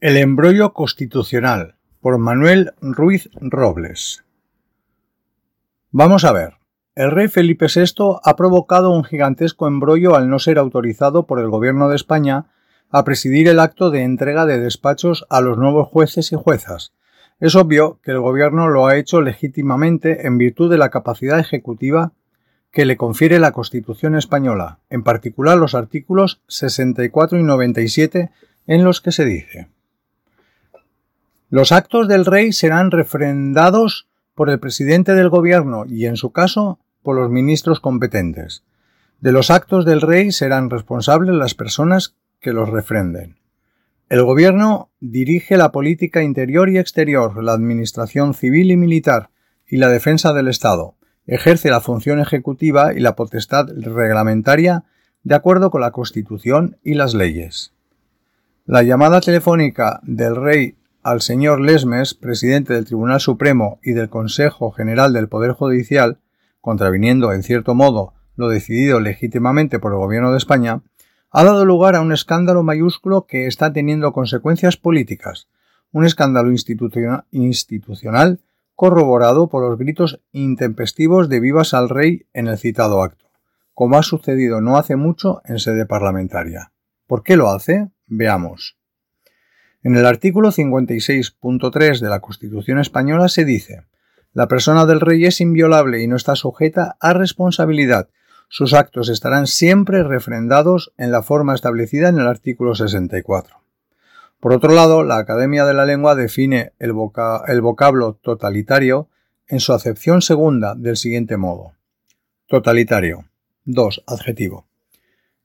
El embrollo constitucional por Manuel Ruiz Robles. Vamos a ver. El rey Felipe VI ha provocado un gigantesco embrollo al no ser autorizado por el gobierno de España a presidir el acto de entrega de despachos a los nuevos jueces y juezas. Es obvio que el gobierno lo ha hecho legítimamente en virtud de la capacidad ejecutiva que le confiere la Constitución española, en particular los artículos 64 y 97 en los que se dice los actos del rey serán refrendados por el presidente del gobierno y, en su caso, por los ministros competentes. De los actos del rey serán responsables las personas que los refrenden. El gobierno dirige la política interior y exterior, la administración civil y militar y la defensa del Estado. Ejerce la función ejecutiva y la potestad reglamentaria de acuerdo con la Constitución y las leyes. La llamada telefónica del rey al señor Lesmes, presidente del Tribunal Supremo y del Consejo General del Poder Judicial, contraviniendo en cierto modo lo decidido legítimamente por el Gobierno de España, ha dado lugar a un escándalo mayúsculo que está teniendo consecuencias políticas, un escándalo institucional corroborado por los gritos intempestivos de vivas al rey en el citado acto, como ha sucedido no hace mucho en sede parlamentaria. ¿Por qué lo hace? Veamos. En el artículo 56.3 de la Constitución española se dice La persona del rey es inviolable y no está sujeta a responsabilidad. Sus actos estarán siempre refrendados en la forma establecida en el artículo 64. Por otro lado, la Academia de la Lengua define el, vocablo totalitario en su acepción segunda del siguiente modo. Totalitario. 2. Adjetivo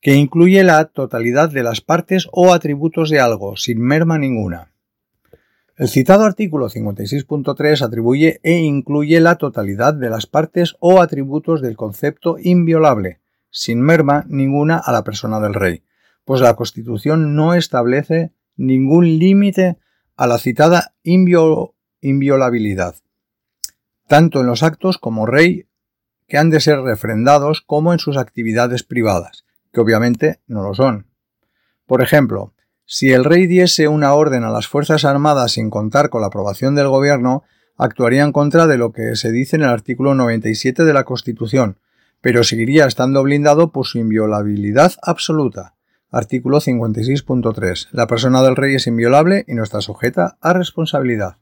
que incluye la totalidad de las partes o atributos de algo, sin merma ninguna. El citado artículo 56.3 atribuye e incluye la totalidad de las partes o atributos del concepto inviolable, sin merma ninguna a la persona del rey, pues la Constitución no establece ningún límite a la citada inviolabilidad, tanto en los actos como rey que han de ser refrendados como en sus actividades privadas, que obviamente no lo son. Por ejemplo, si el rey diese una orden a las Fuerzas Armadas sin contar con la aprobación del gobierno, actuaría en contra de lo que se dice en el artículo 97 de la Constitución, pero seguiría estando blindado por su inviolabilidad absoluta. Artículo 56.3. La persona del rey es inviolable y no está sujeta a responsabilidad.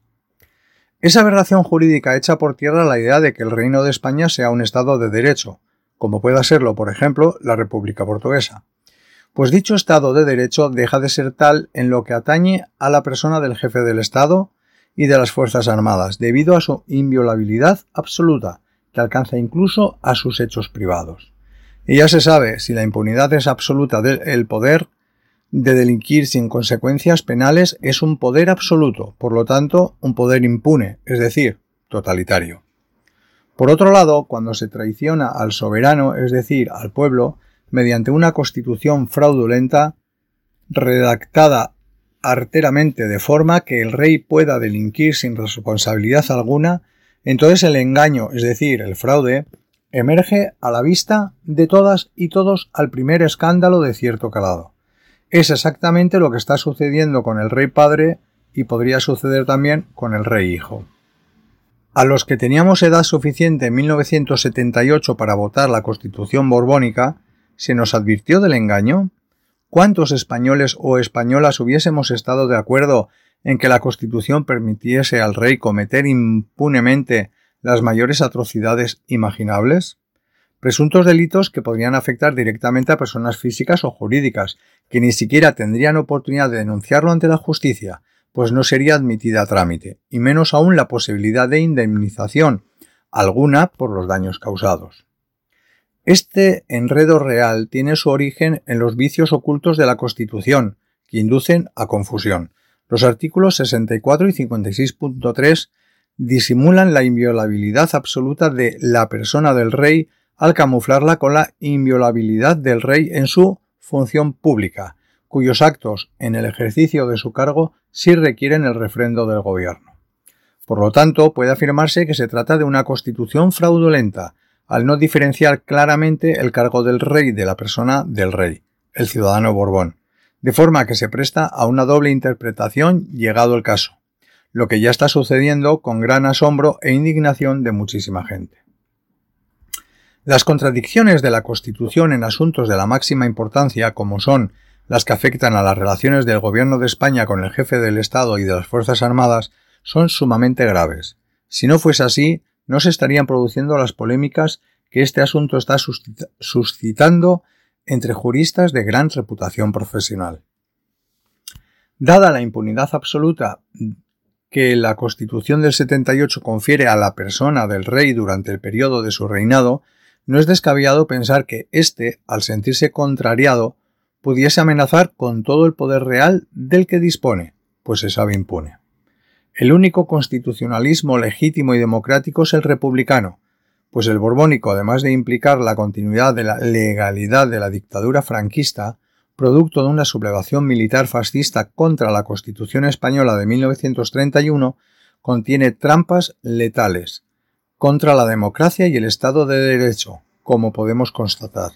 Esa aberración jurídica echa por tierra la idea de que el Reino de España sea un Estado de derecho, como pueda serlo, por ejemplo, la República Portuguesa. Pues dicho Estado de Derecho deja de ser tal en lo que atañe a la persona del jefe del Estado y de las Fuerzas Armadas, debido a su inviolabilidad absoluta, que alcanza incluso a sus hechos privados. Y ya se sabe, si la impunidad es absoluta del poder de delinquir sin consecuencias penales es un poder absoluto, por lo tanto, un poder impune, es decir, totalitario. Por otro lado, cuando se traiciona al soberano, es decir, al pueblo, mediante una constitución fraudulenta, redactada arteramente de forma que el rey pueda delinquir sin responsabilidad alguna, entonces el engaño, es decir, el fraude, emerge a la vista de todas y todos al primer escándalo de cierto calado. Es exactamente lo que está sucediendo con el rey padre y podría suceder también con el rey hijo. A los que teníamos edad suficiente en 1978 para votar la Constitución borbónica, ¿se nos advirtió del engaño? ¿Cuántos españoles o españolas hubiésemos estado de acuerdo en que la Constitución permitiese al rey cometer impunemente las mayores atrocidades imaginables? Presuntos delitos que podrían afectar directamente a personas físicas o jurídicas, que ni siquiera tendrían oportunidad de denunciarlo ante la justicia, pues no sería admitida a trámite, y menos aún la posibilidad de indemnización alguna por los daños causados. Este enredo real tiene su origen en los vicios ocultos de la Constitución, que inducen a confusión. Los artículos 64 y 56.3 disimulan la inviolabilidad absoluta de la persona del rey al camuflarla con la inviolabilidad del rey en su función pública, cuyos actos en el ejercicio de su cargo sí requieren el refrendo del gobierno. Por lo tanto, puede afirmarse que se trata de una constitución fraudulenta, al no diferenciar claramente el cargo del rey de la persona del rey, el ciudadano Borbón, de forma que se presta a una doble interpretación llegado el caso, lo que ya está sucediendo con gran asombro e indignación de muchísima gente. Las contradicciones de la Constitución en asuntos de la máxima importancia, como son las que afectan a las relaciones del Gobierno de España con el jefe del Estado y de las Fuerzas Armadas, son sumamente graves. Si no fuese así, no se estarían produciendo las polémicas que este asunto está suscitando entre juristas de gran reputación profesional. Dada la impunidad absoluta que la Constitución del 78 confiere a la persona del rey durante el periodo de su reinado, no es descabellado pensar que éste, al sentirse contrariado, pudiese amenazar con todo el poder real del que dispone, pues se sabe impune. El único constitucionalismo legítimo y democrático es el republicano, pues el borbónico, además de implicar la continuidad de la legalidad de la dictadura franquista, producto de una sublevación militar fascista contra la Constitución española de 1931, contiene trampas letales contra la democracia y el Estado de Derecho, como podemos constatar.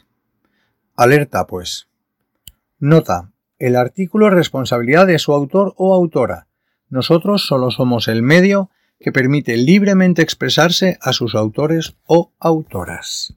Alerta, pues. Nota. El artículo es responsabilidad de su autor o autora. Nosotros solo somos el medio que permite libremente expresarse a sus autores o autoras.